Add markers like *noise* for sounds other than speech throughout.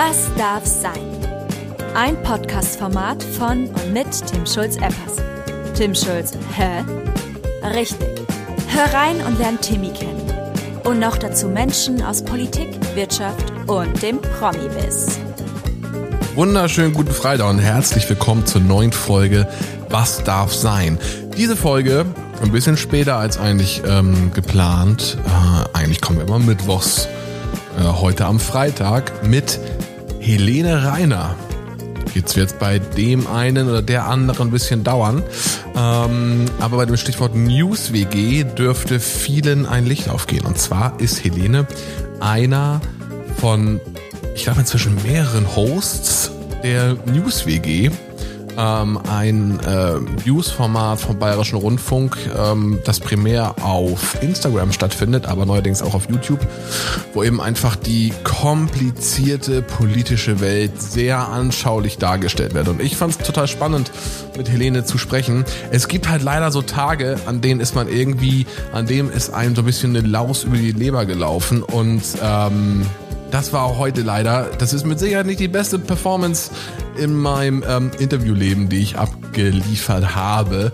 Was darf sein? Ein Podcast-Format von und mit Tim Schulz-Eppers. Tim Schulz, hä? Richtig. Hör rein und lern Timmy kennen. Und noch dazu Menschen aus Politik, Wirtschaft und dem Promi-Biss. Wunderschönen guten Freitag und herzlich willkommen zur neuen Folge Was darf sein? Diese Folge ein bisschen später als eigentlich ähm, geplant. Äh, eigentlich kommen wir immer mittwochs. Äh, heute am Freitag mit Helene Reiner. Jetzt wird es bei dem einen oder der anderen ein bisschen dauern. Ähm, aber bei dem Stichwort News WG dürfte vielen ein Licht aufgehen. Und zwar ist Helene einer von, ich glaube, inzwischen mehreren Hosts der News WG ähm, ein äh, News-Format vom Bayerischen Rundfunk, ähm, das primär auf Instagram stattfindet, aber neuerdings auch auf YouTube, wo eben einfach die komplizierte politische Welt sehr anschaulich dargestellt wird. Und ich fand es total spannend, mit Helene zu sprechen. Es gibt halt leider so Tage, an denen ist man irgendwie, an dem ist einem so ein bisschen eine Laus über die Leber gelaufen und ähm, das war auch heute leider. Das ist mit Sicherheit nicht die beste Performance in meinem ähm, Interviewleben, die ich abgeliefert habe.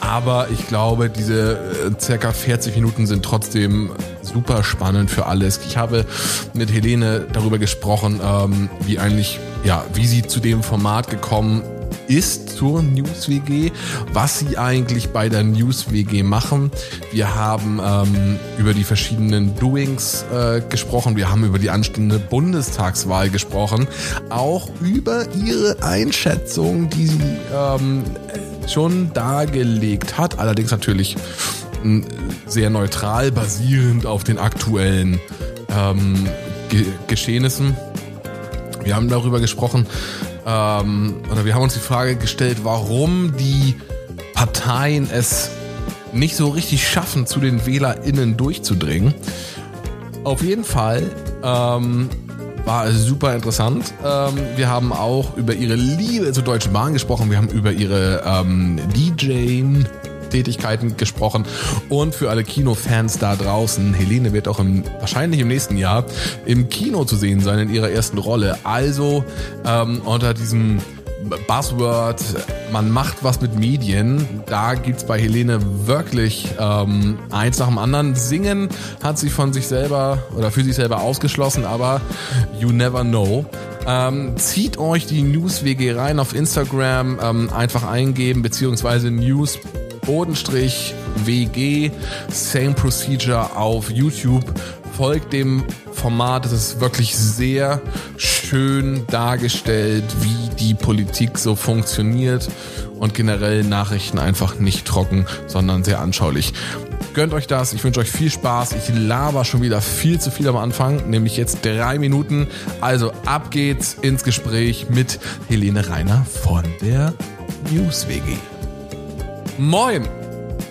Aber ich glaube, diese äh, circa 40 Minuten sind trotzdem super spannend für alles. Ich habe mit Helene darüber gesprochen, ähm, wie eigentlich, ja, wie sie zu dem Format gekommen ist zur News WG, was sie eigentlich bei der News WG machen. Wir haben ähm, über die verschiedenen Doings äh, gesprochen, wir haben über die anstehende Bundestagswahl gesprochen, auch über ihre Einschätzung, die sie ähm, schon dargelegt hat, allerdings natürlich sehr neutral basierend auf den aktuellen ähm, Ge Geschehnissen. Wir haben darüber gesprochen, ähm, oder wir haben uns die Frage gestellt, warum die Parteien es nicht so richtig schaffen, zu den WählerInnen durchzudringen. Auf jeden Fall ähm, war es super interessant. Ähm, wir haben auch über ihre Liebe zur Deutschen Bahn gesprochen. Wir haben über ihre ähm, DJing Tätigkeiten gesprochen. Und für alle Kinofans da draußen, Helene wird auch im, wahrscheinlich im nächsten Jahr im Kino zu sehen sein in ihrer ersten Rolle. Also ähm, unter diesem Buzzword, man macht was mit Medien. Da gibt's bei Helene wirklich ähm, eins nach dem anderen. Singen hat sie von sich selber oder für sich selber ausgeschlossen, aber you never know. Ähm, zieht euch die News WG rein auf Instagram, ähm, einfach eingeben, beziehungsweise News Bodenstrich WG, Same Procedure auf YouTube. Folgt dem Format. Es ist wirklich sehr schön dargestellt, wie die Politik so funktioniert und generell Nachrichten einfach nicht trocken, sondern sehr anschaulich. Gönnt euch das. Ich wünsche euch viel Spaß. Ich laber schon wieder viel zu viel am Anfang, nämlich jetzt drei Minuten. Also ab geht's ins Gespräch mit Helene Reiner von der News WG. Moin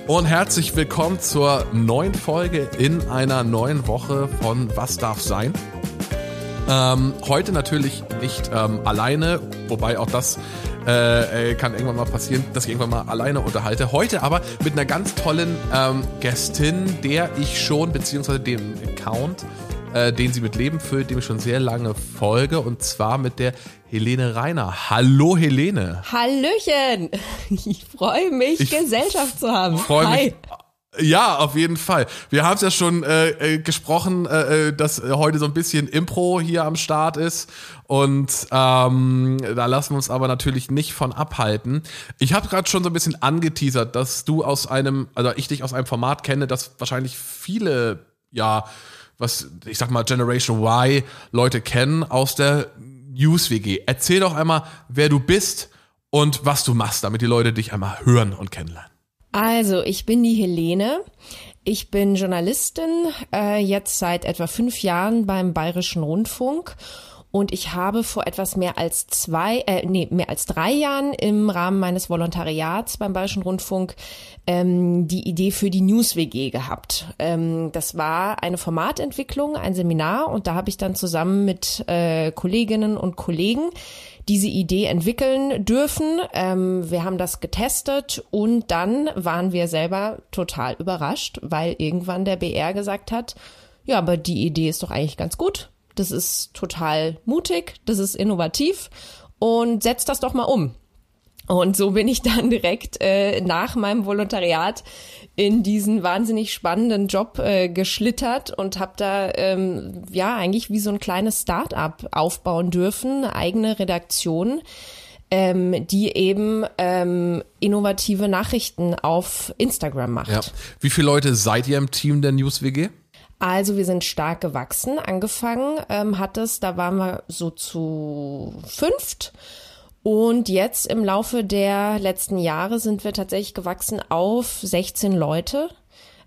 und herzlich willkommen zur neuen Folge in einer neuen Woche von Was darf sein? Ähm, heute natürlich nicht ähm, alleine, wobei auch das äh, äh, kann irgendwann mal passieren, dass ich irgendwann mal alleine unterhalte. Heute aber mit einer ganz tollen ähm, Gästin, der ich schon, beziehungsweise dem Account, äh, den sie mit Leben füllt, dem ich schon sehr lange folge, und zwar mit der Helene Reiner. Hallo Helene. Hallöchen. Ich freue mich, ich Gesellschaft zu haben. Freue mich. Ja, auf jeden Fall. Wir haben es ja schon äh, äh, gesprochen, äh, äh, dass heute so ein bisschen Impro hier am Start ist. Und ähm, da lassen wir uns aber natürlich nicht von abhalten. Ich habe gerade schon so ein bisschen angeteasert, dass du aus einem, also ich dich aus einem Format kenne, das wahrscheinlich viele, ja, was ich sag mal Generation Y Leute kennen aus der News WG. Erzähl doch einmal, wer du bist und was du machst, damit die Leute dich einmal hören und kennenlernen. Also, ich bin die Helene. Ich bin Journalistin, äh, jetzt seit etwa fünf Jahren beim Bayerischen Rundfunk und ich habe vor etwas mehr als zwei, äh, nee, mehr als drei Jahren im Rahmen meines Volontariats beim Bayerischen Rundfunk ähm, die Idee für die News WG gehabt. Ähm, das war eine Formatentwicklung, ein Seminar und da habe ich dann zusammen mit äh, Kolleginnen und Kollegen diese Idee entwickeln dürfen. Ähm, wir haben das getestet und dann waren wir selber total überrascht, weil irgendwann der BR gesagt hat, ja, aber die Idee ist doch eigentlich ganz gut das ist total mutig, das ist innovativ und setzt das doch mal um. Und so bin ich *laughs* dann direkt äh, nach meinem Volontariat in diesen wahnsinnig spannenden Job äh, geschlittert und habe da ähm, ja eigentlich wie so ein kleines Start-up aufbauen dürfen, eigene Redaktion, ähm, die eben ähm, innovative Nachrichten auf Instagram macht. Ja. Wie viele Leute seid ihr im Team der News WG? Also wir sind stark gewachsen. Angefangen ähm, hat es, da waren wir so zu fünft. Und jetzt im Laufe der letzten Jahre sind wir tatsächlich gewachsen auf 16 Leute,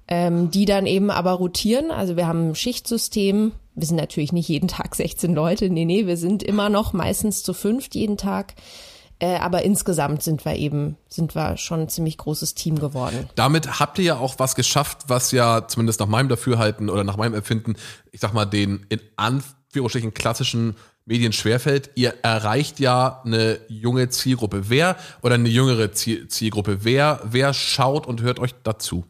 ähm, die dann eben aber rotieren. Also wir haben ein Schichtsystem. Wir sind natürlich nicht jeden Tag 16 Leute. Nee, nee, wir sind immer noch meistens zu fünft jeden Tag. Äh, aber insgesamt sind wir eben, sind wir schon ein ziemlich großes Team geworden. Damit habt ihr ja auch was geschafft, was ja zumindest nach meinem Dafürhalten oder nach meinem Empfinden, ich sag mal, den in Anführungsstrichen klassischen Medien schwerfällt. Ihr erreicht ja eine junge Zielgruppe. Wer oder eine jüngere Zielgruppe? Wer, wer schaut und hört euch dazu?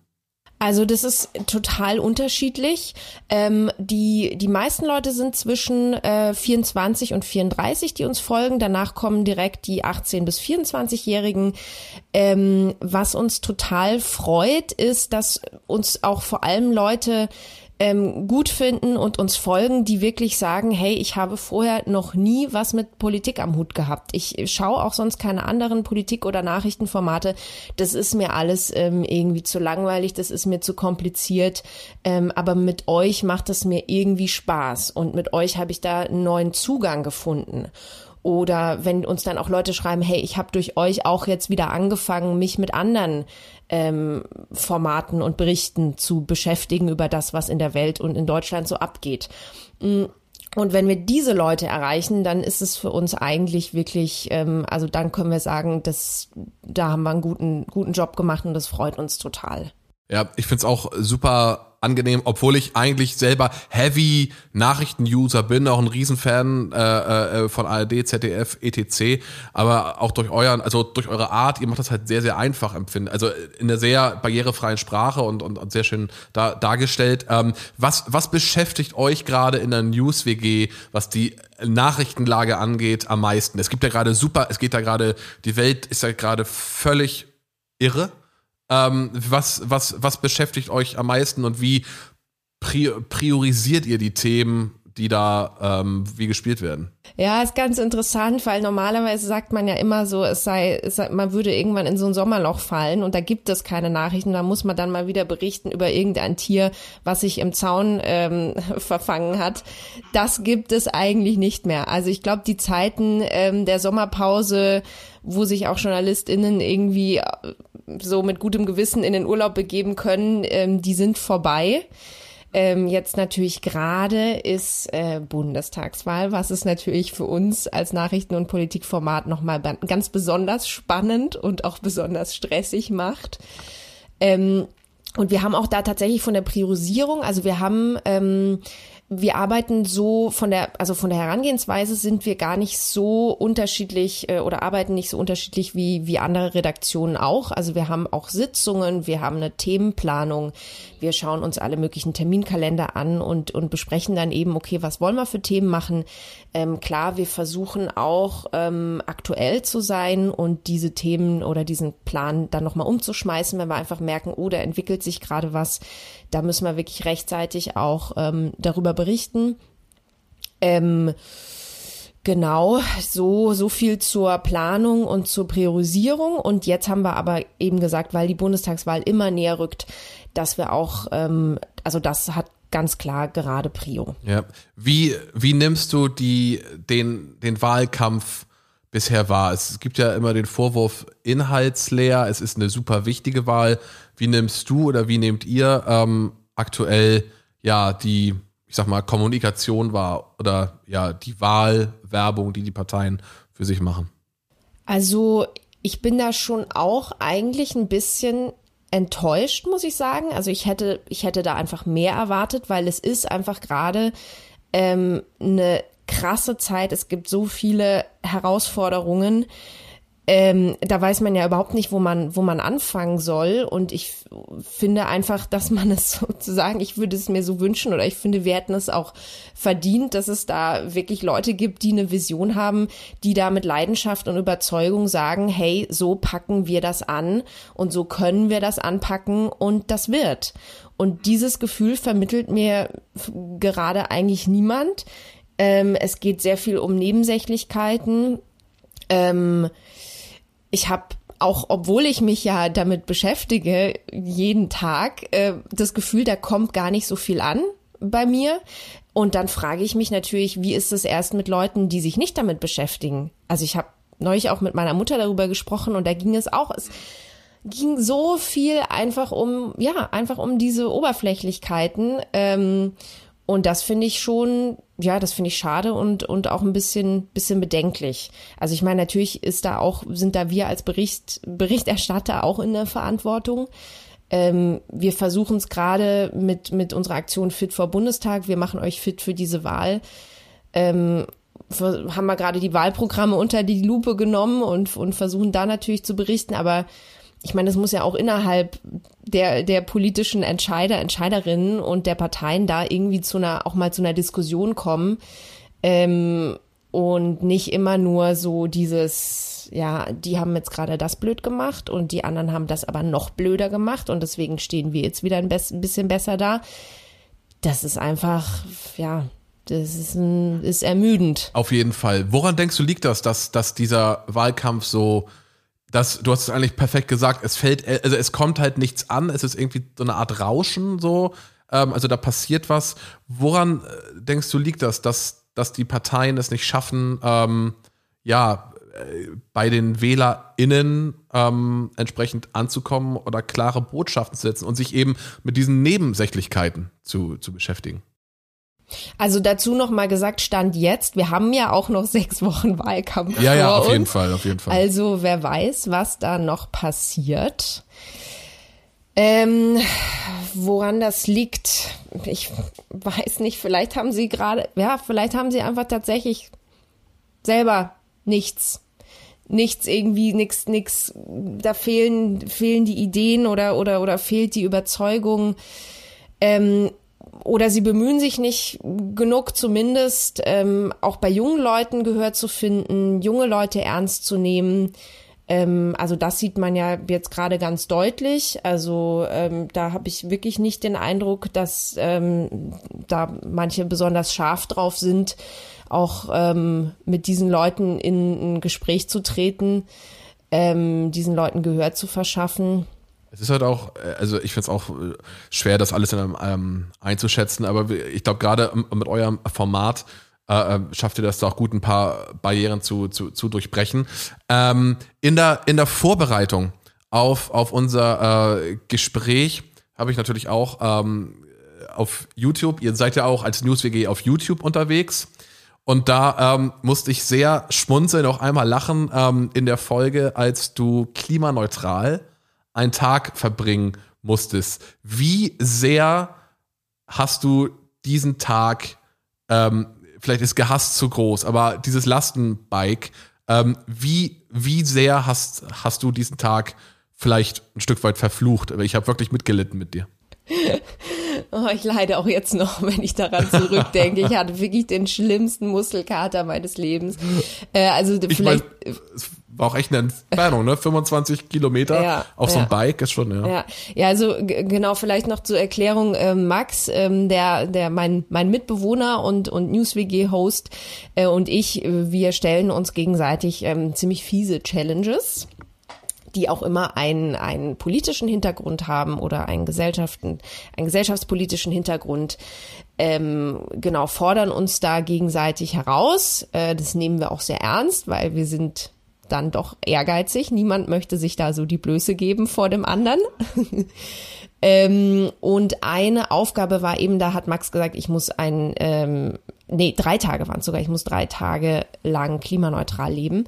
Also das ist total unterschiedlich. Ähm, die, die meisten Leute sind zwischen äh, 24 und 34, die uns folgen. Danach kommen direkt die 18 bis 24-Jährigen. Ähm, was uns total freut, ist, dass uns auch vor allem Leute ähm, gut finden und uns folgen, die wirklich sagen, hey, ich habe vorher noch nie was mit Politik am Hut gehabt. Ich schaue auch sonst keine anderen Politik- oder Nachrichtenformate. Das ist mir alles ähm, irgendwie zu langweilig, das ist mir zu kompliziert. Ähm, aber mit euch macht es mir irgendwie Spaß und mit euch habe ich da einen neuen Zugang gefunden. Oder wenn uns dann auch Leute schreiben, hey, ich habe durch euch auch jetzt wieder angefangen, mich mit anderen ähm, Formaten und Berichten zu beschäftigen über das, was in der Welt und in Deutschland so abgeht. Mm, und wenn wir diese Leute erreichen, dann ist es für uns eigentlich wirklich, ähm, also dann können wir sagen, dass da haben wir einen guten, guten Job gemacht und das freut uns total. Ja, ich find's auch super angenehm, obwohl ich eigentlich selber Heavy Nachrichten-User bin, auch ein Riesenfan äh, äh, von ARD, ZDF, etc. Aber auch durch euren, also durch eure Art, ihr macht das halt sehr, sehr einfach empfinden. Also in einer sehr barrierefreien Sprache und, und, und sehr schön da, dargestellt. Ähm, was, was beschäftigt euch gerade in der News-WG, was die Nachrichtenlage angeht, am meisten? Es gibt ja gerade super, es geht da gerade, die Welt ist ja gerade völlig irre ähm, was, was, was beschäftigt euch am meisten und wie priorisiert ihr die Themen, die da ähm, wie gespielt werden? Ja, ist ganz interessant, weil normalerweise sagt man ja immer so, es sei, es sei, man würde irgendwann in so ein Sommerloch fallen und da gibt es keine Nachrichten. Da muss man dann mal wieder berichten über irgendein Tier, was sich im Zaun ähm, *laughs* verfangen hat. Das gibt es eigentlich nicht mehr. Also ich glaube, die Zeiten ähm, der Sommerpause, wo sich auch JournalistInnen irgendwie so mit gutem Gewissen in den Urlaub begeben können, ähm, die sind vorbei. Ähm, jetzt natürlich gerade ist äh, Bundestagswahl, was es natürlich für uns als Nachrichten- und Politikformat nochmal ganz besonders spannend und auch besonders stressig macht. Ähm, und wir haben auch da tatsächlich von der Priorisierung, also wir haben ähm, wir arbeiten so von der, also von der Herangehensweise sind wir gar nicht so unterschiedlich äh, oder arbeiten nicht so unterschiedlich wie, wie andere Redaktionen auch. Also wir haben auch Sitzungen, wir haben eine Themenplanung, wir schauen uns alle möglichen Terminkalender an und, und besprechen dann eben, okay, was wollen wir für Themen machen? Ähm, klar, wir versuchen auch ähm, aktuell zu sein und diese Themen oder diesen Plan dann nochmal umzuschmeißen, wenn wir einfach merken, oh, da entwickelt sich gerade was. Da müssen wir wirklich rechtzeitig auch ähm, darüber berichten. Ähm, Genau, so, so viel zur Planung und zur Priorisierung. Und jetzt haben wir aber eben gesagt, weil die Bundestagswahl immer näher rückt, dass wir auch, ähm, also das hat ganz klar gerade Prio. Ja. Wie, wie nimmst du die, den, den Wahlkampf bisher wahr? Es gibt ja immer den Vorwurf inhaltsleer, es ist eine super wichtige Wahl. Wie nimmst du oder wie nehmt ihr ähm, aktuell ja die, ich sag mal, Kommunikation wahr oder ja die Wahlwerbung, die die Parteien für sich machen? Also ich bin da schon auch eigentlich ein bisschen enttäuscht, muss ich sagen. Also ich hätte, ich hätte da einfach mehr erwartet, weil es ist einfach gerade ähm, eine krasse Zeit. Es gibt so viele Herausforderungen. Ähm, da weiß man ja überhaupt nicht, wo man, wo man anfangen soll. Und ich finde einfach, dass man es *laughs* sozusagen, ich würde es mir so wünschen oder ich finde, wir hätten es auch verdient, dass es da wirklich Leute gibt, die eine Vision haben, die da mit Leidenschaft und Überzeugung sagen, hey, so packen wir das an und so können wir das anpacken und das wird. Und dieses Gefühl vermittelt mir gerade eigentlich niemand. Ähm, es geht sehr viel um Nebensächlichkeiten. Ähm, ich habe auch obwohl ich mich ja damit beschäftige, jeden Tag, äh, das Gefühl, da kommt gar nicht so viel an bei mir. Und dann frage ich mich natürlich, wie ist es erst mit Leuten, die sich nicht damit beschäftigen? Also ich habe neulich auch mit meiner Mutter darüber gesprochen und da ging es auch, es ging so viel einfach um, ja, einfach um diese Oberflächlichkeiten. Ähm, und das finde ich schon, ja, das finde ich schade und, und auch ein bisschen, bisschen bedenklich. Also ich meine, natürlich ist da auch, sind da wir als Bericht, Berichterstatter auch in der Verantwortung. Ähm, wir versuchen es gerade mit, mit unserer Aktion Fit vor Bundestag. Wir machen euch fit für diese Wahl. Ähm, haben wir gerade die Wahlprogramme unter die Lupe genommen und, und versuchen da natürlich zu berichten. Aber ich meine, es muss ja auch innerhalb der, der politischen Entscheider, Entscheiderinnen und der Parteien da irgendwie zu einer, auch mal zu einer Diskussion kommen. Ähm, und nicht immer nur so dieses, ja, die haben jetzt gerade das blöd gemacht und die anderen haben das aber noch blöder gemacht und deswegen stehen wir jetzt wieder ein, bisschen besser da. Das ist einfach, ja, das ist, ein, ist ermüdend. Auf jeden Fall. Woran denkst du, liegt das, dass, dass dieser Wahlkampf so das, du hast es eigentlich perfekt gesagt, es fällt, also es kommt halt nichts an, es ist irgendwie so eine Art Rauschen so, ähm, also da passiert was. Woran äh, denkst du, liegt das, dass, dass die Parteien es nicht schaffen, ähm, ja, äh, bei den WählerInnen ähm, entsprechend anzukommen oder klare Botschaften zu setzen und sich eben mit diesen Nebensächlichkeiten zu, zu beschäftigen? Also dazu noch mal gesagt, Stand jetzt, wir haben ja auch noch *laughs* sechs Wochen Wahlkampf. Ja, ja, auf uns. jeden Fall, auf jeden Fall. Also wer weiß, was da noch passiert. Ähm, woran das liegt, ich weiß nicht, vielleicht haben sie gerade, ja, vielleicht haben sie einfach tatsächlich selber nichts. Nichts irgendwie, nichts, nichts, da fehlen, fehlen die Ideen oder, oder, oder fehlt die Überzeugung. Ähm, oder sie bemühen sich nicht genug, zumindest ähm, auch bei jungen Leuten Gehör zu finden, junge Leute ernst zu nehmen. Ähm, also das sieht man ja jetzt gerade ganz deutlich. Also ähm, da habe ich wirklich nicht den Eindruck, dass ähm, da manche besonders scharf drauf sind, auch ähm, mit diesen Leuten in ein Gespräch zu treten, ähm, diesen Leuten Gehör zu verschaffen. Es ist halt auch, äh, also ich finde es auch äh, schwer, das alles in einem, ähm, einzuschätzen, aber ich glaube, gerade mit eurem Format äh, äh, schafft ihr das da auch gut, ein paar Barrieren zu, zu, zu durchbrechen. Ähm, in, der, in der Vorbereitung auf, auf unser äh, Gespräch habe ich natürlich auch ähm, auf YouTube, ihr seid ja auch als NewsWG auf YouTube unterwegs. Und da ähm, musste ich sehr schmunzeln, auch einmal lachen ähm, in der Folge, als du klimaneutral einen Tag verbringen musstest, wie sehr hast du diesen Tag, ähm, vielleicht ist gehasst zu groß, aber dieses Lastenbike, ähm, wie, wie sehr hast, hast du diesen Tag vielleicht ein Stück weit verflucht? Ich habe wirklich mitgelitten mit dir. *laughs* Oh, ich leide auch jetzt noch, wenn ich daran zurückdenke. Ich hatte wirklich den schlimmsten Muskelkater meines Lebens. Äh, also ich vielleicht. Mein, war auch echt eine Entfernung, ne? 25 Kilometer ja, auf so einem ja. Bike ist schon, ja. Ja, ja also genau, vielleicht noch zur Erklärung, äh, Max, ähm, der, der mein, mein Mitbewohner und, und NewsWG-Host äh, und ich, äh, wir stellen uns gegenseitig ähm, ziemlich fiese Challenges die auch immer einen, einen politischen Hintergrund haben oder einen, Gesellschaften, einen gesellschaftspolitischen Hintergrund, ähm, genau, fordern uns da gegenseitig heraus. Äh, das nehmen wir auch sehr ernst, weil wir sind dann doch ehrgeizig. Niemand möchte sich da so die Blöße geben vor dem anderen. *laughs* ähm, und eine Aufgabe war eben, da hat Max gesagt, ich muss ein, ähm, nee, drei Tage waren es sogar. Ich muss drei Tage lang klimaneutral leben.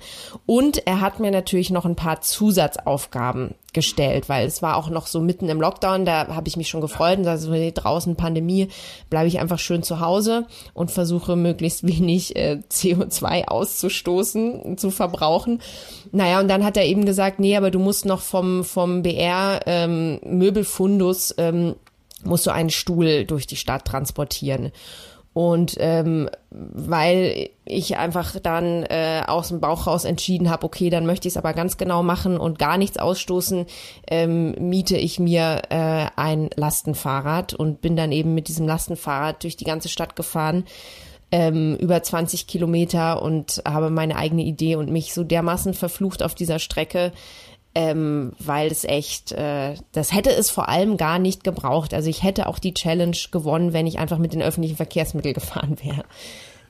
Und er hat mir natürlich noch ein paar Zusatzaufgaben gestellt, weil es war auch noch so mitten im Lockdown, da habe ich mich schon gefreut und also draußen Pandemie, bleibe ich einfach schön zu Hause und versuche möglichst wenig äh, CO2 auszustoßen, zu verbrauchen. Naja, und dann hat er eben gesagt, nee, aber du musst noch vom, vom BR ähm, Möbelfundus, ähm, musst du einen Stuhl durch die Stadt transportieren. Und ähm, weil ich einfach dann äh, aus dem Bauch raus entschieden habe, okay, dann möchte ich es aber ganz genau machen und gar nichts ausstoßen, ähm, miete ich mir äh, ein Lastenfahrrad und bin dann eben mit diesem Lastenfahrrad durch die ganze Stadt gefahren ähm, über 20 Kilometer und habe meine eigene Idee und mich so dermaßen verflucht auf dieser Strecke, ähm, weil es echt, äh, das hätte es vor allem gar nicht gebraucht. Also ich hätte auch die Challenge gewonnen, wenn ich einfach mit den öffentlichen Verkehrsmitteln *laughs* gefahren wäre.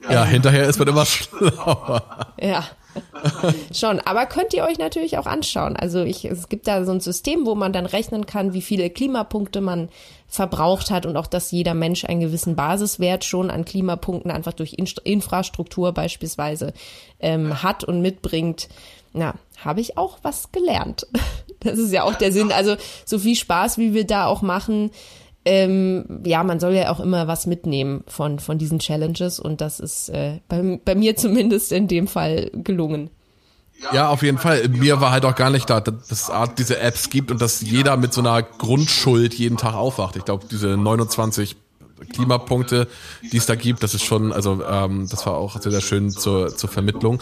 Ja, ähm, hinterher ist man immer *laughs* schlauer. Ja. *laughs* Schon, aber könnt ihr euch natürlich auch anschauen. Also ich, es gibt da so ein System, wo man dann rechnen kann, wie viele Klimapunkte man verbraucht hat und auch, dass jeder Mensch einen gewissen Basiswert schon an Klimapunkten einfach durch Infrastruktur beispielsweise ähm, hat und mitbringt na, habe ich auch was gelernt. *laughs* Das ist ja auch der Sinn. Also so viel Spaß, wie wir da auch machen. Ähm, ja, man soll ja auch immer was mitnehmen von, von diesen Challenges und das ist äh, bei, bei mir zumindest in dem Fall gelungen. Ja, auf jeden Fall. Mir war halt auch gar nicht da, dass es diese Apps gibt und dass jeder mit so einer Grundschuld jeden Tag aufwacht. Ich glaube, diese 29 Klimapunkte, die es da gibt, das ist schon, also ähm, das war auch sehr, sehr schön zur, zur Vermittlung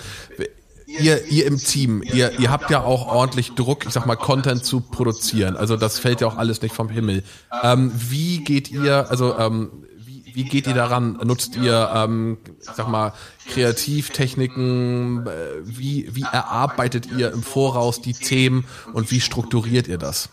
ihr, ihr im Team, ihr, ihr habt ja auch ordentlich Druck, ich sag mal, Content zu produzieren. Also das fällt ja auch alles nicht vom Himmel. Ähm, wie geht ihr, also ähm, wie, wie geht ihr daran? Nutzt ihr, ähm, ich sag mal, Kreativtechniken? Äh, wie, wie erarbeitet ihr im Voraus die Themen und wie strukturiert ihr das?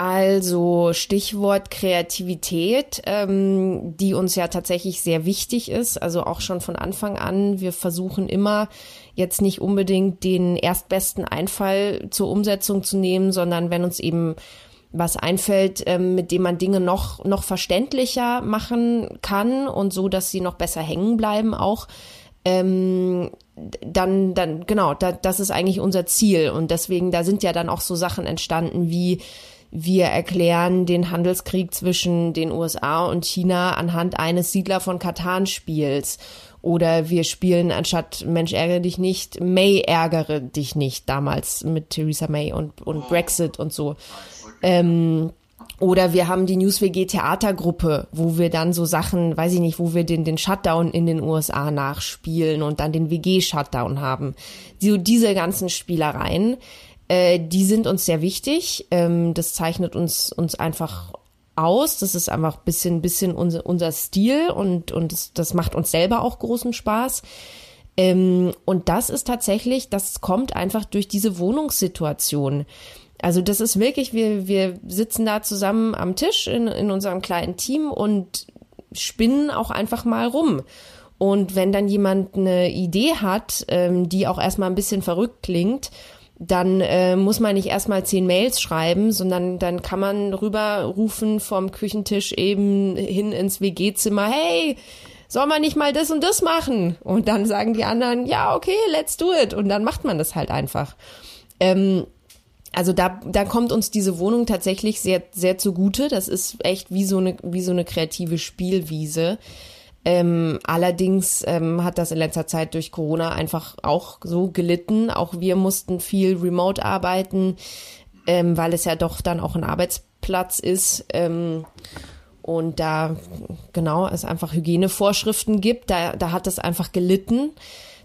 Also Stichwort Kreativität, ähm, die uns ja tatsächlich sehr wichtig ist. Also auch schon von Anfang an. Wir versuchen immer jetzt nicht unbedingt den erstbesten Einfall zur Umsetzung zu nehmen, sondern wenn uns eben was einfällt, ähm, mit dem man Dinge noch noch verständlicher machen kann und so, dass sie noch besser hängen bleiben auch. Ähm, dann, dann, genau, da, das ist eigentlich unser Ziel. Und deswegen, da sind ja dann auch so Sachen entstanden wie wir erklären den Handelskrieg zwischen den USA und China anhand eines Siedler von Katan-Spiels. Oder wir spielen anstatt Mensch ärgere dich nicht, May ärgere dich nicht, damals mit Theresa May und, und Brexit und so. Ähm, oder wir haben die NewsWG Theatergruppe, wo wir dann so Sachen, weiß ich nicht, wo wir den, den Shutdown in den USA nachspielen und dann den WG-Shutdown haben. So diese ganzen Spielereien äh, die sind uns sehr wichtig. Ähm, das zeichnet uns, uns einfach aus. Das ist einfach bisschen, bisschen unser, unser Stil und, und das, das macht uns selber auch großen Spaß. Ähm, und das ist tatsächlich, das kommt einfach durch diese Wohnungssituation. Also das ist wirklich, wir, wir sitzen da zusammen am Tisch in, in unserem kleinen Team und spinnen auch einfach mal rum. Und wenn dann jemand eine Idee hat, ähm, die auch erstmal ein bisschen verrückt klingt, dann äh, muss man nicht erstmal zehn Mails schreiben, sondern dann kann man rüberrufen vom Küchentisch eben hin ins WG-Zimmer, hey, soll man nicht mal das und das machen? Und dann sagen die anderen, ja, okay, let's do it. Und dann macht man das halt einfach. Ähm, also da, da kommt uns diese Wohnung tatsächlich sehr, sehr zugute. Das ist echt wie so eine, wie so eine kreative Spielwiese. Ähm, allerdings ähm, hat das in letzter Zeit durch Corona einfach auch so gelitten. Auch wir mussten viel remote arbeiten, ähm, weil es ja doch dann auch ein Arbeitsplatz ist. Ähm, und da genau es einfach Hygienevorschriften gibt, da, da hat es einfach gelitten.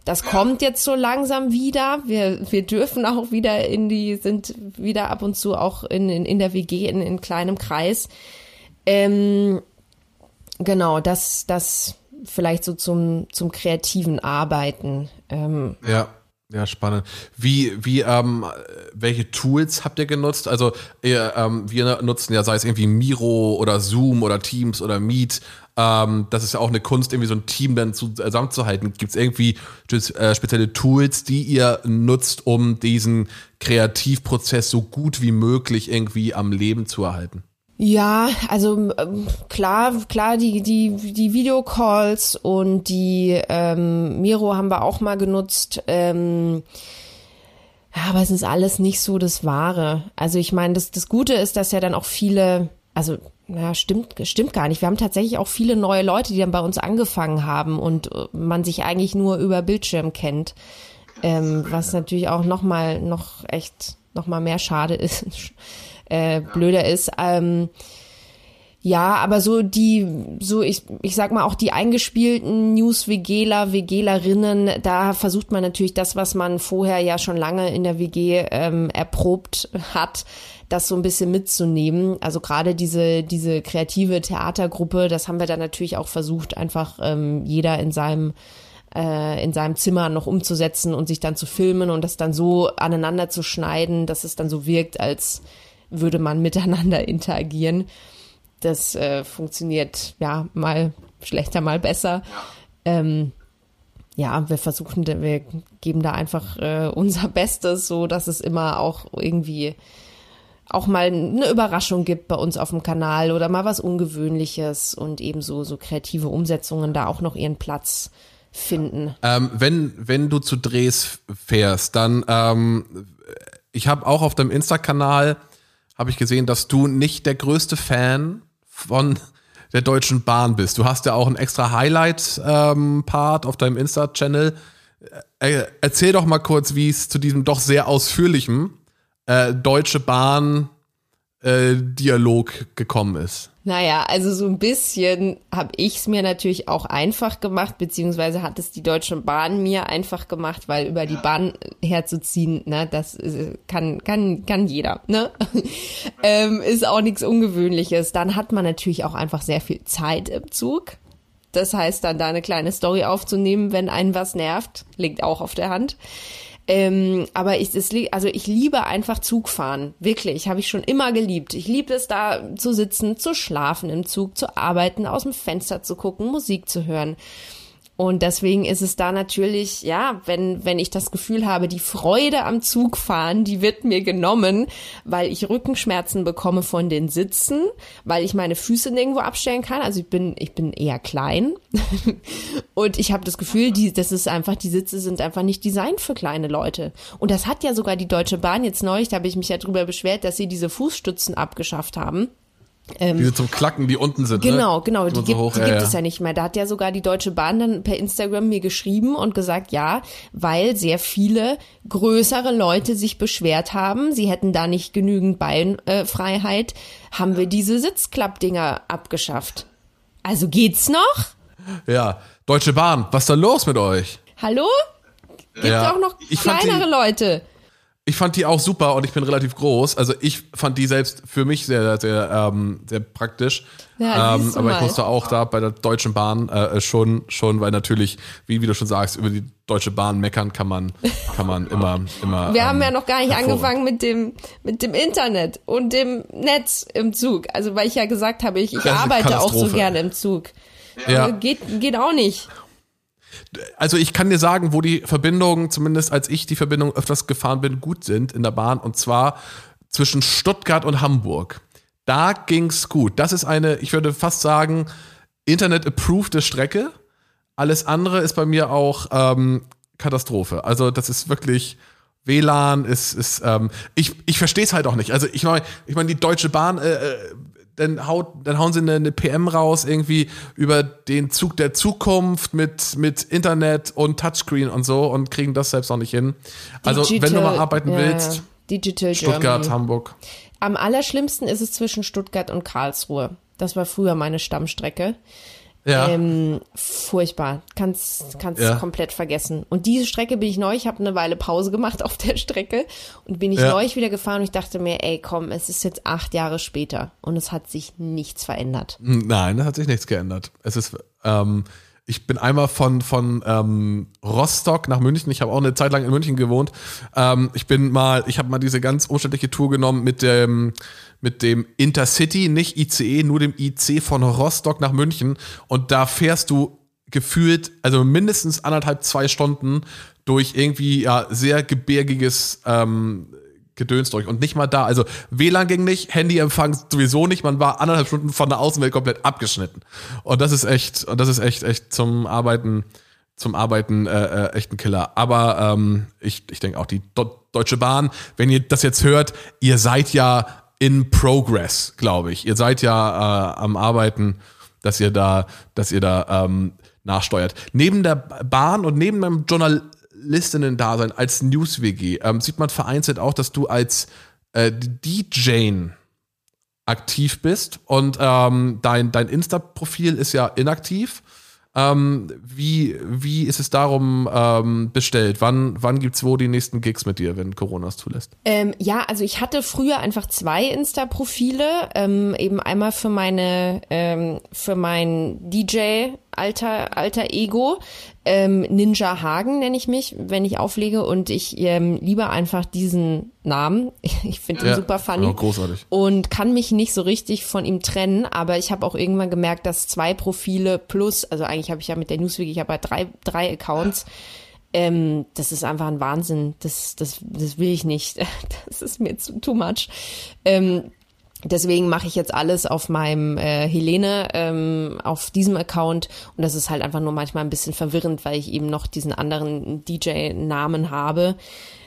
Das kommt jetzt so langsam wieder. Wir, wir dürfen auch wieder in die, sind wieder ab und zu auch in, in, in der WG in, in kleinem Kreis. Ähm, Genau, das, das vielleicht so zum, zum kreativen Arbeiten. Ähm. Ja. Ja, spannend. Wie, wie, ähm, welche Tools habt ihr genutzt? Also, ihr, ähm, wir nutzen ja, sei es irgendwie Miro oder Zoom oder Teams oder Meet. Ähm, das ist ja auch eine Kunst, irgendwie so ein Team dann zusammenzuhalten. Gibt es irgendwie äh, spezielle Tools, die ihr nutzt, um diesen Kreativprozess so gut wie möglich irgendwie am Leben zu erhalten? Ja, also ähm, klar, klar, die, die, die Videocalls und die ähm, Miro haben wir auch mal genutzt. Ähm, aber es ist alles nicht so das Wahre. Also ich meine, das, das Gute ist, dass ja dann auch viele, also ja, stimmt, stimmt gar nicht. Wir haben tatsächlich auch viele neue Leute, die dann bei uns angefangen haben und äh, man sich eigentlich nur über Bildschirm kennt. Ähm, was natürlich auch nochmal, noch echt, nochmal mehr schade ist, äh, blöder ist. Ähm, ja, aber so die, so ich, ich sag mal auch die eingespielten News-WGler, WGlerinnen, da versucht man natürlich das, was man vorher ja schon lange in der WG ähm, erprobt hat, das so ein bisschen mitzunehmen. Also gerade diese, diese kreative Theatergruppe, das haben wir dann natürlich auch versucht, einfach ähm, jeder in seinem äh, in seinem Zimmer noch umzusetzen und sich dann zu filmen und das dann so aneinander zu schneiden, dass es dann so wirkt, als würde man miteinander interagieren. Das äh, funktioniert ja mal schlechter, mal besser. Ja. Ähm, ja, wir versuchen, wir geben da einfach äh, unser Bestes, so dass es immer auch irgendwie auch mal eine Überraschung gibt bei uns auf dem Kanal oder mal was Ungewöhnliches und ebenso so kreative Umsetzungen da auch noch ihren Platz finden. Ähm, wenn, wenn du zu Drehs fährst, dann, ähm, ich habe auch auf deinem Insta-Kanal, habe ich gesehen, dass du nicht der größte Fan von der Deutschen Bahn bist. Du hast ja auch ein extra Highlight-Part ähm, auf deinem Insta-Channel. Äh, erzähl doch mal kurz, wie es zu diesem doch sehr ausführlichen äh, Deutsche Bahn äh, gekommen ist. Naja, also so ein bisschen habe ich es mir natürlich auch einfach gemacht, beziehungsweise hat es die Deutsche Bahn mir einfach gemacht, weil über die Bahn herzuziehen, ne, das kann, kann, kann jeder, ne? *laughs* ähm, ist auch nichts Ungewöhnliches. Dann hat man natürlich auch einfach sehr viel Zeit im Zug. Das heißt, dann da eine kleine Story aufzunehmen, wenn einen was nervt, liegt auch auf der Hand. Ähm, aber ich, es, also ich liebe einfach Zugfahren. Wirklich, habe ich schon immer geliebt. Ich liebe es da zu sitzen, zu schlafen im Zug, zu arbeiten, aus dem Fenster zu gucken, Musik zu hören. Und deswegen ist es da natürlich, ja, wenn, wenn ich das Gefühl habe, die Freude am Zugfahren, die wird mir genommen, weil ich Rückenschmerzen bekomme von den Sitzen, weil ich meine Füße nirgendwo abstellen kann. Also ich bin, ich bin eher klein. *laughs* und ich habe das Gefühl, die, das ist einfach, die Sitze sind einfach nicht designt für kleine Leute. Und das hat ja sogar die Deutsche Bahn jetzt neulich, da habe ich mich ja drüber beschwert, dass sie diese Fußstützen abgeschafft haben. Ähm, Diese zum Klacken, die unten sind. Genau, ne? genau, die, so gibt, hoch, die ja, gibt ja. es ja nicht mehr. Da hat ja sogar die Deutsche Bahn dann per Instagram mir geschrieben und gesagt, ja, weil sehr viele größere Leute sich beschwert haben, sie hätten da nicht genügend Beinfreiheit, äh, haben wir diese Sitzklappdinger abgeschafft. Also geht's noch? Ja, Deutsche Bahn, was ist da los mit euch? Hallo? Gibt ja. auch noch kleinere Leute ich fand die auch super und ich bin relativ groß. Also ich fand die selbst für mich sehr, sehr, ähm, sehr praktisch. Ja, ähm, aber ich musste auch da bei der Deutschen Bahn äh, schon, schon, weil natürlich, wie, wie du schon sagst, über die Deutsche Bahn meckern kann man, kann man immer, immer. Wir ähm, haben ja noch gar nicht angefangen mit dem, mit dem Internet und dem Netz im Zug. Also weil ich ja gesagt habe, ich, ich arbeite auch so gerne im Zug. Ja. Also geht, geht auch nicht. Also ich kann dir sagen, wo die Verbindungen, zumindest als ich die Verbindung öfters gefahren bin, gut sind in der Bahn. Und zwar zwischen Stuttgart und Hamburg. Da ging's gut. Das ist eine, ich würde fast sagen, Internet-approved Strecke. Alles andere ist bei mir auch ähm, Katastrophe. Also das ist wirklich WLAN ist, ist ähm, ich, ich verstehe es halt auch nicht. Also ich meine, ich meine, die Deutsche Bahn äh, äh dann, haut, dann hauen sie eine, eine, PM raus, irgendwie über den Zug der Zukunft mit, mit Internet und Touchscreen und so und kriegen das selbst noch nicht hin. Also, Digital, wenn du mal arbeiten ja, willst, Digital Stuttgart, Germany. Hamburg. Am allerschlimmsten ist es zwischen Stuttgart und Karlsruhe. Das war früher meine Stammstrecke. Ja. Ähm, furchtbar. Kannst, kannst ja. komplett vergessen. Und diese Strecke bin ich neu. Ich habe eine Weile Pause gemacht auf der Strecke und bin ich ja. neu wieder gefahren und ich dachte mir, ey, komm, es ist jetzt acht Jahre später und es hat sich nichts verändert. Nein, es hat sich nichts geändert. Es ist, ähm, ich bin einmal von, von ähm, Rostock nach München. Ich habe auch eine Zeit lang in München gewohnt. Ähm, ich bin mal, ich habe mal diese ganz umständliche Tour genommen mit dem mit dem Intercity, nicht ICE, nur dem IC von Rostock nach München. Und da fährst du gefühlt, also mindestens anderthalb, zwei Stunden durch irgendwie ja, sehr gebirgiges ähm, Gedöns durch und nicht mal da. Also WLAN ging nicht, Handyempfang sowieso nicht. Man war anderthalb Stunden von der Außenwelt komplett abgeschnitten. Und das ist echt, und das ist echt, echt zum Arbeiten, zum Arbeiten äh, äh, echt ein Killer. Aber ähm, ich, ich denke auch die Do Deutsche Bahn, wenn ihr das jetzt hört, ihr seid ja in Progress, glaube ich. Ihr seid ja äh, am Arbeiten, dass ihr da, dass ihr da ähm, nachsteuert. Neben der Bahn und neben meinem Journalistinnen-Dasein als News-WG ähm, sieht man vereinzelt auch, dass du als äh, DJ aktiv bist und ähm, dein, dein Insta-Profil ist ja inaktiv. Ähm, wie, wie ist es darum ähm, bestellt? Wann, wann gibt es wo die nächsten Gigs mit dir, wenn Corona es zulässt? Ähm, ja, also ich hatte früher einfach zwei Insta-Profile, ähm, eben einmal für meine, ähm, für mein DJ alter, alter Ego. Ähm, Ninja Hagen nenne ich mich, wenn ich auflege und ich ähm, liebe einfach diesen Namen. *laughs* Ich finde ihn Ja, super funny. oh, großartig. Und kann mich nicht so richtig von ihm trennen, aber ich habe auch irgendwann gemerkt, dass zwei Profile plus, also eigentlich habe ich ja mit der Newsweek, ich habe ja drei, drei Accounts, ähm, das ist einfach ein Wahnsinn. Das, das, das will ich nicht. *laughs* Das ist mir zu too much. Ähm, Deswegen mache ich jetzt alles auf meinem äh, Helene, ähm, auf diesem Account. Und das ist halt einfach nur manchmal ein bisschen verwirrend, weil ich eben noch diesen anderen DJ-Namen habe.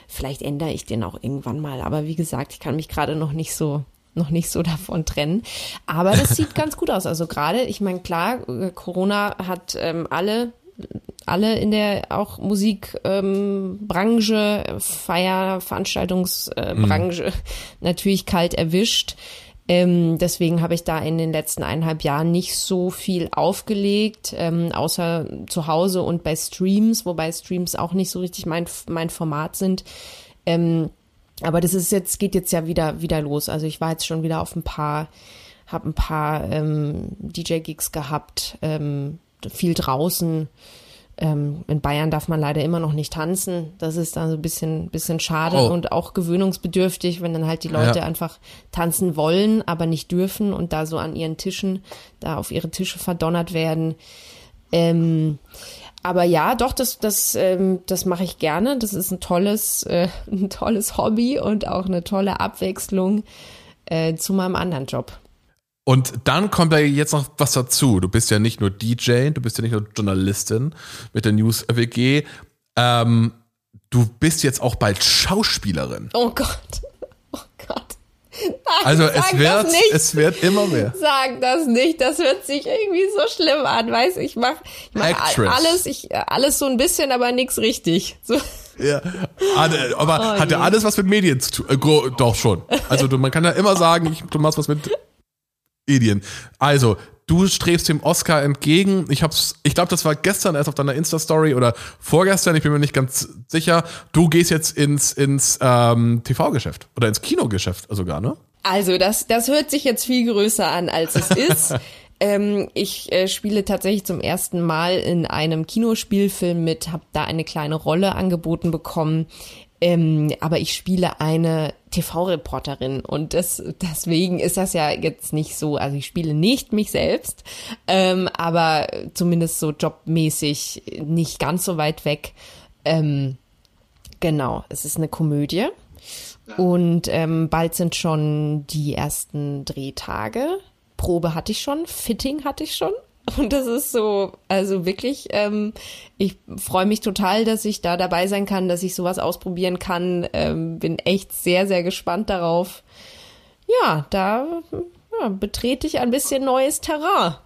Vielleicht ändere ich den auch irgendwann mal. Aber wie gesagt, ich kann mich gerade noch nicht so noch nicht so *laughs* davon trennen. Aber das sieht ganz gut aus. Also gerade, ich meine, klar, äh, Corona hat ähm, alle alle in der auch Musikbranche, ähm, Branche, Feier, Veranstaltungsbranche äh, *laughs* natürlich kalt erwischt. Ähm, deswegen habe ich da in den letzten eineinhalb Jahren nicht so viel aufgelegt, ähm, außer zu Hause und bei Streams, wobei Streams auch nicht so richtig mein, mein Format sind. Ähm, aber das ist jetzt, geht jetzt ja wieder, wieder los. Also ich war jetzt schon wieder auf ein paar, habe ein paar ähm, DJ-Gigs gehabt, ähm, viel draußen. Ähm, in Bayern darf man leider immer noch nicht tanzen. Das ist dann so ein bisschen, bisschen schade Oh. und auch gewöhnungsbedürftig, wenn dann halt die Leute Ja. einfach tanzen wollen, aber nicht dürfen und da so an ihren Tischen, da auf ihre Tische verdonnert werden. Ähm, aber ja, doch, das, das, ähm, das mache ich gerne. Das ist ein tolles, äh, *laughs* ein tolles Hobby und auch eine tolle Abwechslung äh, zu meinem anderen Job. Und dann kommt da jetzt noch was dazu. Du bist ja nicht nur DJ, du bist ja nicht nur Journalistin mit der News WG. Ähm, du bist jetzt auch bald Schauspielerin. Oh Gott. Oh Gott. Nein, Also es wird, es wird immer mehr. Sag das nicht, das hört sich irgendwie so schlimm an, weiß ich mach, ich mach Actress. alles, ich alles so ein bisschen, aber nix richtig. So. Ja. Aber Oh hat ja je. alles was mit Medien zu tun? Äh, doch schon. Also du, man kann ja immer sagen, ich, du machst was mit Medien. Also, du strebst dem Oscar entgegen. Ich hab's, ich glaube, das war gestern erst auf deiner Insta-Story oder vorgestern, ich bin mir nicht ganz sicher. Du gehst jetzt ins, ins ähm, TV-Geschäft oder ins Kinogeschäft sogar, ne? Also das, das hört sich jetzt viel größer an, als es *laughs* ist. ähm, ich äh, spiele tatsächlich zum ersten Mal in einem Kinospielfilm mit, habe da eine kleine Rolle angeboten bekommen. Ähm, aber ich spiele eine TV-Reporterin und das, deswegen ist das ja jetzt nicht so, also ich spiele nicht mich selbst, ähm, aber zumindest so jobmäßig nicht ganz so weit weg. Ähm, genau, es ist eine Komödie. Und ähm, bald sind schon die ersten Drehtage. Probe hatte ich schon, Fitting hatte ich schon. Und das ist so, also wirklich, ähm, ich freue mich total, dass ich da dabei sein kann, dass ich sowas ausprobieren kann. Ähm, bin echt sehr, sehr gespannt darauf. Ja, da ja, betrete ich ein bisschen neues Terrain. *laughs*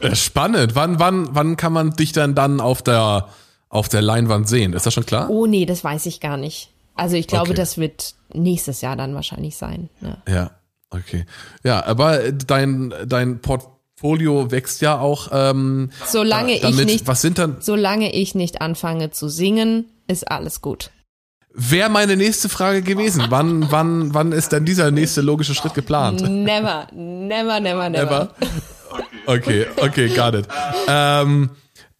Äh, Spannend. Wann, wann, wann kann man dich dann dann auf der, auf der Leinwand sehen? Ist das schon klar? Oh nee, das weiß ich gar nicht. Also ich glaube, Okay. das wird nächstes Jahr dann wahrscheinlich sein. Ja. Ja, okay. Ja, aber dein, dein Portfolio wächst ja auch. Ähm, Solange da- damit, ich nicht Was sind dann? Solange ich nicht anfange zu singen, ist alles gut. Wäre meine nächste Frage gewesen. *laughs* Wann, wann, wann ist denn dieser nächste logische Schritt geplant? Never, never, never, never. Ever? *laughs* Okay, okay, got it. Ähm,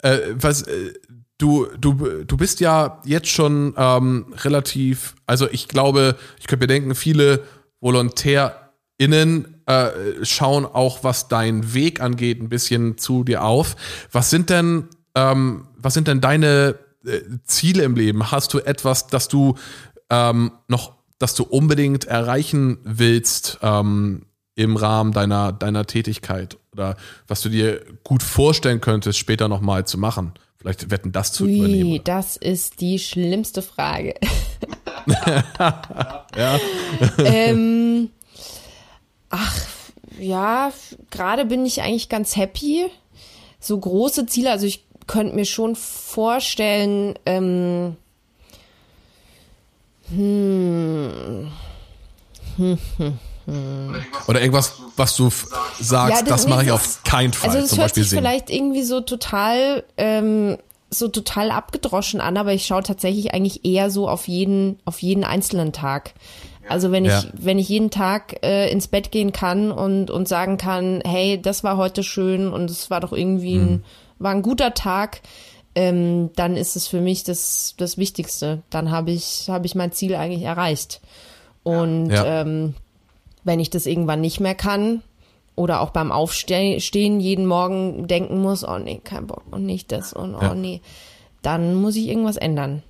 äh, was, äh, du, du, du bist ja jetzt schon ähm, relativ, also ich glaube, ich könnte mir denken, viele VolontärInnen äh, schauen auch, was deinen Weg angeht, ein bisschen zu dir auf. Was sind denn, ähm, was sind denn deine äh, Ziele im Leben? Hast du etwas, das du ähm, noch das du unbedingt erreichen willst ähm, im Rahmen deiner, deiner Tätigkeit oder was du dir gut vorstellen könntest, später nochmal zu machen? Vielleicht wetten das zu Ui, übernehmen. das ist die schlimmste Frage. *laughs* ja. *laughs* ähm, ach, ja, gerade bin ich eigentlich ganz happy. So große Ziele, also ich könnte mir schon vorstellen, ähm, hm, hm, hm, hm. Oder irgendwas, was du sagst, Ja, das, das- mache ich auf keinen Fall. Also es zum hört Beispiel sich singen. vielleicht irgendwie so total, ähm, so total abgedroschen an, aber ich schaue tatsächlich eigentlich eher so auf jeden, auf jeden einzelnen Tag. Also wenn ich, Ja. wenn ich jeden Tag äh, ins Bett gehen kann und, und sagen kann, hey, das war heute schön und es war doch irgendwie Mhm. ein, war ein guter Tag, ähm, dann ist es für mich das, das Wichtigste. Dann habe ich, habe ich mein Ziel eigentlich erreicht. Und Ja. ähm, wenn ich das irgendwann nicht mehr kann oder auch beim Aufstehen jeden Morgen denken muss, oh nee, kein Bock und nicht das und oh Ja. nee, dann muss ich irgendwas ändern.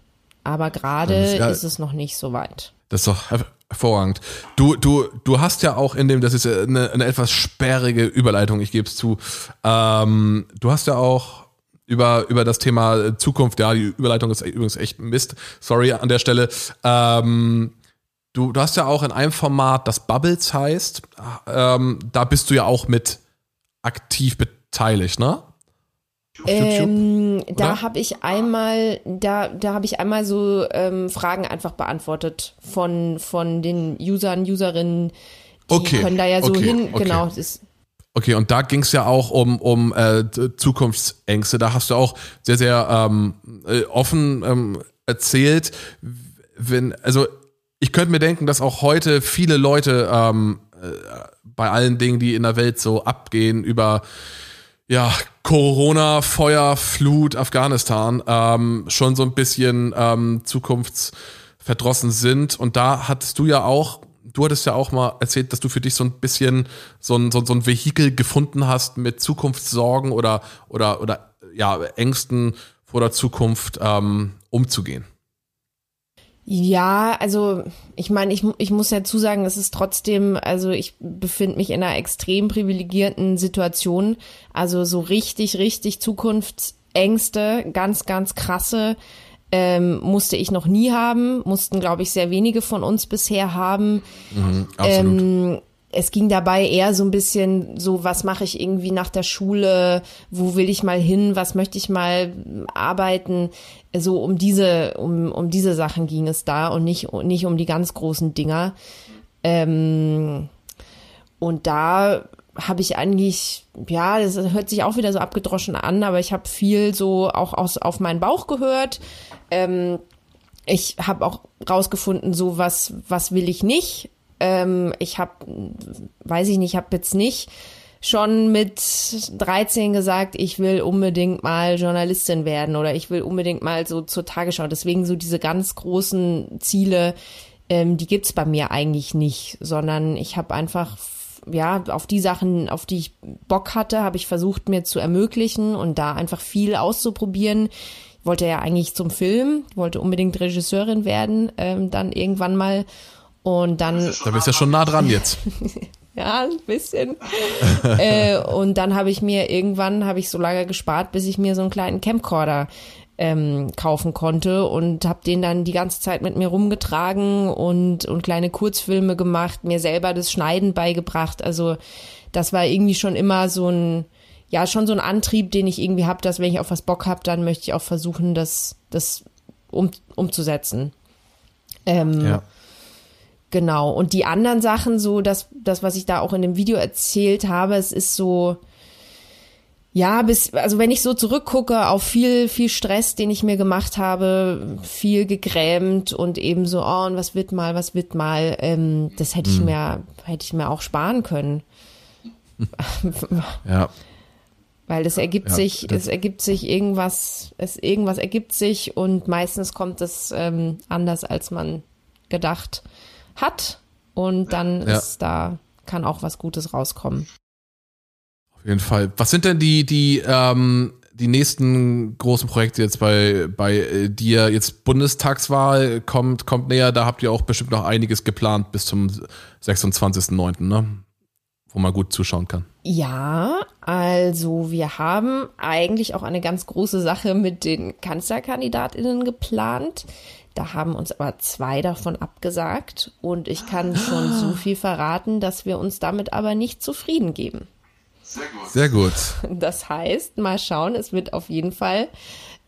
Aber gerade ist ja- ist es noch nicht so weit. Das ist doch hervorragend. Du, du, du hast ja auch in dem, das ist ja eine, eine etwas sperrige Überleitung, ich gebe es zu. Ähm, du hast ja auch über, über das Thema Zukunft, ja, die Überleitung ist übrigens echt Mist, sorry an der Stelle. Ähm, du, du hast ja auch in einem Format, das Bubbles heißt, ähm, da bist du ja auch mit aktiv beteiligt, ne? Ähm, da habe ich einmal, da, da habe ich einmal so ähm, Fragen einfach beantwortet von, von den Usern, Userinnen. Die Okay, können da ja so okay, hin, okay. genau. Das, Okay, und da ging es ja auch um, um äh, Zukunftsängste. Da hast du auch sehr, sehr ähm, äh, offen ähm, erzählt. Wenn, also ich könnte mir denken, dass auch heute viele Leute ähm, äh, bei allen Dingen, die in der Welt so abgehen, über ja, Corona, Feuer, Flut, Afghanistan, ähm, schon so ein bisschen ähm, zukunftsverdrossen sind. Und da hattest du ja auch, du hattest ja auch mal erzählt, dass du für dich so ein bisschen so ein, so, so ein Vehikel gefunden hast mit Zukunftssorgen oder, oder, oder ja, Ängsten vor der Zukunft ähm, umzugehen. Ja, also ich meine, ich, ich muss ja zusagen, es ist trotzdem, also ich befinde mich in einer extrem privilegierten Situation. Also so richtig, richtig Zukunftsängste, ganz, ganz krasse, ähm, musste ich noch nie haben, mussten, glaube ich, sehr wenige von uns bisher haben. Absolut. Ähm, es ging dabei eher so ein bisschen so, was mache ich irgendwie nach der Schule, wo will ich mal hin, was möchte ich mal arbeiten, so um diese, um, um diese Sachen ging es da und nicht, nicht um die ganz großen Dinger. Ähm, und da habe ich eigentlich, ja, das hört sich auch wieder so abgedroschen an, aber ich habe viel so auch aus, auf meinen Bauch gehört. Ähm, ich habe auch rausgefunden, so was, was will ich nicht. Ähm, ich habe, weiß ich nicht, habe jetzt nicht schon mit 13 gesagt, ich will unbedingt mal Journalistin werden oder ich will unbedingt mal so zur Tagesschau. Deswegen so diese ganz großen Ziele, ähm, die gibt's bei mir eigentlich nicht, sondern ich habe einfach ja, auf die Sachen, auf die ich Bock hatte, habe ich versucht mir zu ermöglichen und da einfach viel auszuprobieren. Ich wollte ja eigentlich zum Film, wollte unbedingt Regisseurin werden, ähm, dann irgendwann mal. Und dann Da bist du ja schon nah dran jetzt. *laughs* ja, ein bisschen. *laughs* äh, und dann habe ich mir irgendwann, habe ich so lange gespart, bis ich mir so einen kleinen Camcorder ähm, kaufen konnte und habe den dann die ganze Zeit mit mir rumgetragen und, und kleine Kurzfilme gemacht, mir selber das Schneiden beigebracht. Also das war irgendwie schon immer so ein, ja, schon so ein Antrieb, den ich irgendwie habe, dass wenn ich auf was Bock habe, dann möchte ich auch versuchen, das, das um, umzusetzen. Ähm, Ja. Genau. Und die anderen Sachen, so das, das, was ich da auch in dem Video erzählt habe, es ist so, ja, bis, also wenn ich so zurückgucke auf viel, viel Stress, den ich mir gemacht habe, viel gegrämt und eben so, oh, und was wird mal, was wird mal, ähm, das hätte ich mir, hätte ich mir auch sparen können. *laughs* Ja. Weil es ergibt Ja, sich, das- es ergibt sich irgendwas, es irgendwas ergibt sich und meistens kommt es ähm, anders, als man gedacht hat. Und dann Ja. ist da, kann auch was Gutes rauskommen. Auf jeden Fall. Was sind denn die, die, ähm, die nächsten großen Projekte jetzt bei, bei äh, dir, jetzt Bundestagswahl kommt, kommt näher, da habt ihr auch bestimmt noch einiges geplant bis zum 26.09., ne? Wo man gut zuschauen kann. Ja, also wir haben eigentlich auch eine ganz große Sache mit den Kanzlerkandidatinnen geplant. Da haben uns aber zwei davon abgesagt und ich kann schon so *gasps* viel verraten, dass wir uns damit aber nicht zufrieden geben. Sehr gut. Sehr gut. Das heißt, mal schauen, es wird auf jeden Fall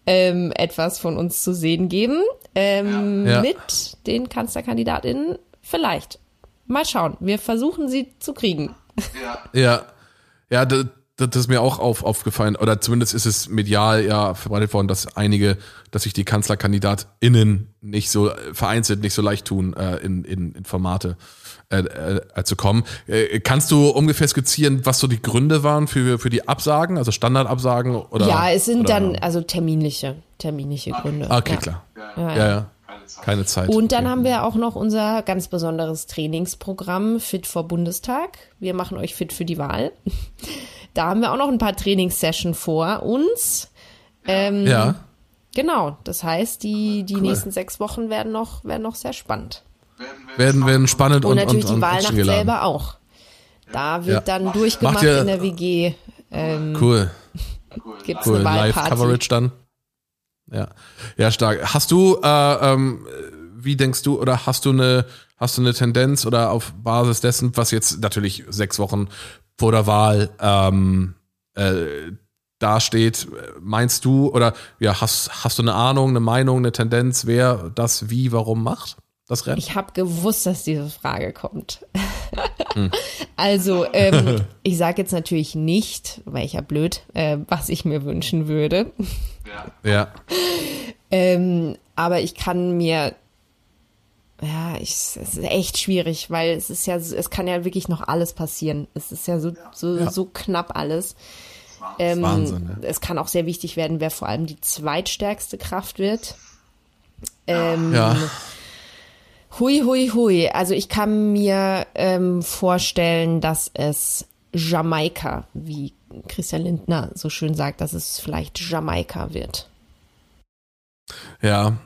ähm, etwas von uns zu sehen geben ähm, ja. mit den Kanzlerkandidatinnen. Vielleicht. Mal schauen. Wir versuchen sie zu kriegen. Ja. Ja. Ja, das, das ist mir auch auf, aufgefallen, oder zumindest ist es medial ja verbreitet worden, dass einige, dass sich die KanzlerkandidatInnen nicht so vereinzelt nicht so leicht tun, äh, in, in, in Formate äh, äh, zu kommen. Äh, kannst du ungefähr skizzieren, was so die Gründe waren für, für die Absagen, also Standardabsagen? Oder, ja, es sind oder, dann also terminliche, terminliche Gründe. Okay, ja. klar. Ja, ja. ja. Keine Zeit. Und dann okay. haben wir auch noch unser ganz besonderes Trainingsprogramm Fit vor Bundestag. Wir machen euch fit für die Wahl. Da haben wir auch noch ein paar Trainingssessions vor uns. Ähm, ja. Genau. Das heißt, die, die cool. nächsten sechs Wochen werden noch, werden noch sehr spannend. Werden, werden spannend und, und natürlich und, und die Wahlnacht selber auch. Da wird ja. dann durchgemacht ihr, in der WG. Ähm, cool. Gibt's cool. eine Wahlparty. Live-Coverage dann. Ja, ja, stark. Hast du, äh, ähm, wie denkst du, oder hast du eine, hast du eine Tendenz oder auf Basis dessen, was jetzt natürlich sechs Wochen vor der Wahl ähm, äh, dasteht, meinst du, oder ja, hast, hast du eine Ahnung, eine Meinung, eine Tendenz, wer das wie, warum macht? Das Rennen? Ich habe gewusst, dass diese Frage kommt. *laughs* hm. Also, ähm, *laughs* ich sage jetzt natürlich nicht, weil ich ja blöd, äh, was ich mir wünschen würde. Ja. Ähm, aber ich kann mir, ja, ich, es ist echt schwierig, weil es ist ja, es kann ja wirklich noch alles passieren. Es ist ja so, so, ja. so knapp alles. Ähm, Wahnsinn, ne? Es kann auch sehr wichtig werden, wer vor allem die zweitstärkste Kraft wird. Ähm, ja. Hui, hui, hui. Also ich kann mir ähm, vorstellen, dass es Jamaika, wie Christian Lindner so schön sagt, dass es vielleicht Jamaika wird. Ja.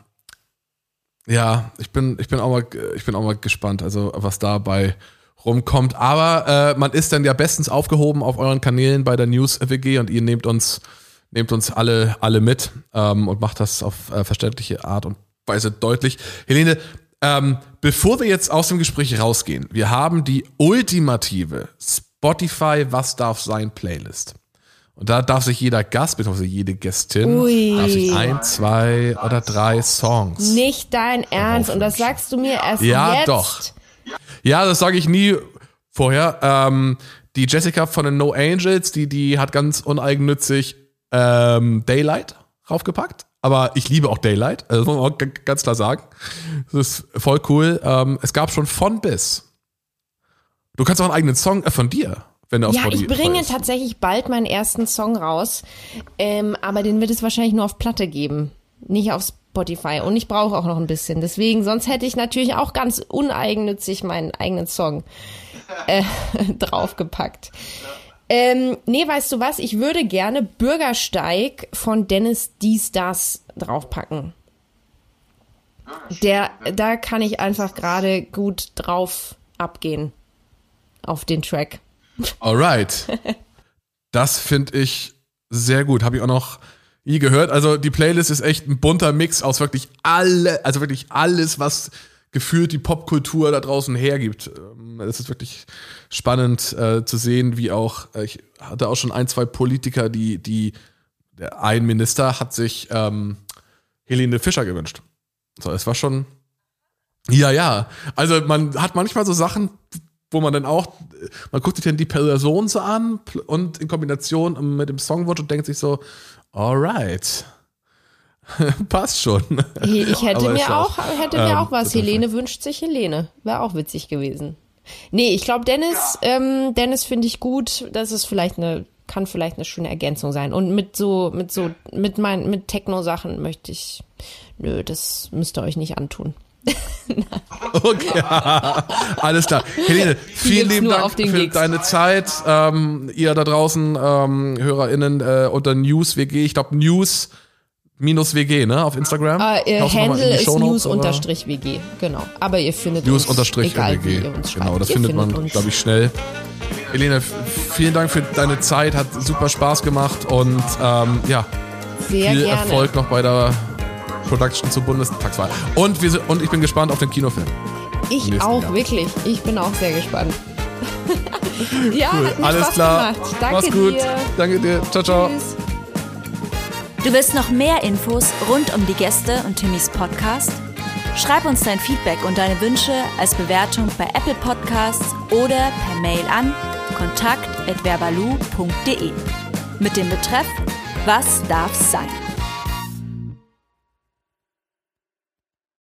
Ja, ich bin, ich bin auch mal, ich bin auch mal gespannt, also was dabei rumkommt. Aber äh, man ist dann ja bestens aufgehoben auf euren Kanälen bei der News WG und ihr nehmt uns, nehmt uns alle, alle mit ähm, und macht das auf äh, verständliche Art und Weise deutlich. Helene, ähm, bevor wir jetzt aus dem Gespräch rausgehen, wir haben die ultimative Spotify Was darf sein Playlist. Und da darf sich jeder Gast, beziehungsweise jede Gästin, Ui. darf sich ein, zwei oder drei Songs. Nicht dein Ernst. Und das sagst du mir erst ja, jetzt. Ja, doch. Ja, das sage ich nie vorher. Ähm, die Jessica von den No Angels, die, die hat ganz uneigennützig ähm, Daylight raufgepackt. Aber ich liebe auch Daylight, also muss man auch ganz klar sagen. Das ist voll cool. Ähm, es gab schon von bis. Du kannst auch einen eigenen Song äh, von dir, wenn du auf Ja, Spotify ich bringe ist. tatsächlich bald meinen ersten Song raus, ähm, aber den wird es wahrscheinlich nur auf Platte geben, nicht auf Spotify. Und ich brauche auch noch ein bisschen. Deswegen, sonst hätte ich natürlich auch ganz uneigennützig meinen eigenen Song äh, *laughs* draufgepackt. Ähm, nee, weißt du was? Ich würde gerne Bürgersteig von Dennis Dies Das draufpacken. Der, da kann ich einfach gerade gut drauf abgehen auf den Track. Alright. Das finde ich sehr gut. Habe ich auch noch nie gehört. Also die Playlist ist echt ein bunter Mix aus wirklich alle, also wirklich alles, was gefühlt die Popkultur da draußen hergibt. Ähm, es ist wirklich spannend äh, zu sehen, wie auch, äh, ich hatte auch schon ein, zwei Politiker, die, die, der ein Minister hat sich ähm, Helene Fischer gewünscht. So, es war schon, ja, ja. Also man hat manchmal so Sachen, wo man dann auch, man guckt sich dann die Person so an und in Kombination mit dem Songwort und denkt sich so, alright. *laughs* Passt schon. Ich hätte mir auch, hätte mir ähm, auch was. Helene wünscht sich Helene. Wäre auch witzig gewesen. Nee, ich glaube, Dennis, ja. ähm, Dennis finde ich gut. Das ist vielleicht eine, kann vielleicht eine schöne Ergänzung sein. Und mit so, mit so, mit meinen, mit Techno-Sachen möchte ich, nö, das müsst ihr euch nicht antun. *laughs* Okay, *laughs* alles klar. Helene, vielen lieben Dank für Gigs. deine Zeit. Ähm, ihr da draußen, ähm, HörerInnen äh, unter NewsWG, ich glaube News minus WG, ne, auf Instagram. Äh, ihr in Handle ist Shownotes, oder? news-wg, genau. Aber ihr findet News uns, unterstrich egal WG. Genau, das ihr findet man, uns. glaube ich, schnell. Helene, vielen Dank für deine Zeit, hat super Spaß gemacht und ähm, ja, Sehr viel gerne. Erfolg noch bei der Production zur Bundestagswahl. Und, wir, und ich bin gespannt auf den Kinofilm. Ich auch, Jahr. wirklich. Ich bin auch sehr gespannt. *laughs* ja, hat mir Alles Spaß klar. gemacht. Danke Mach's gut. dir. Danke dir. Ciao, ciao. Tschüss. Du willst noch mehr Infos rund um die Gäste und Timmys Podcast? Schreib uns dein Feedback und deine Wünsche als Bewertung bei Apple Podcasts oder per Mail an kontakt@verbalu.de mit dem Betreff Was darf's sein?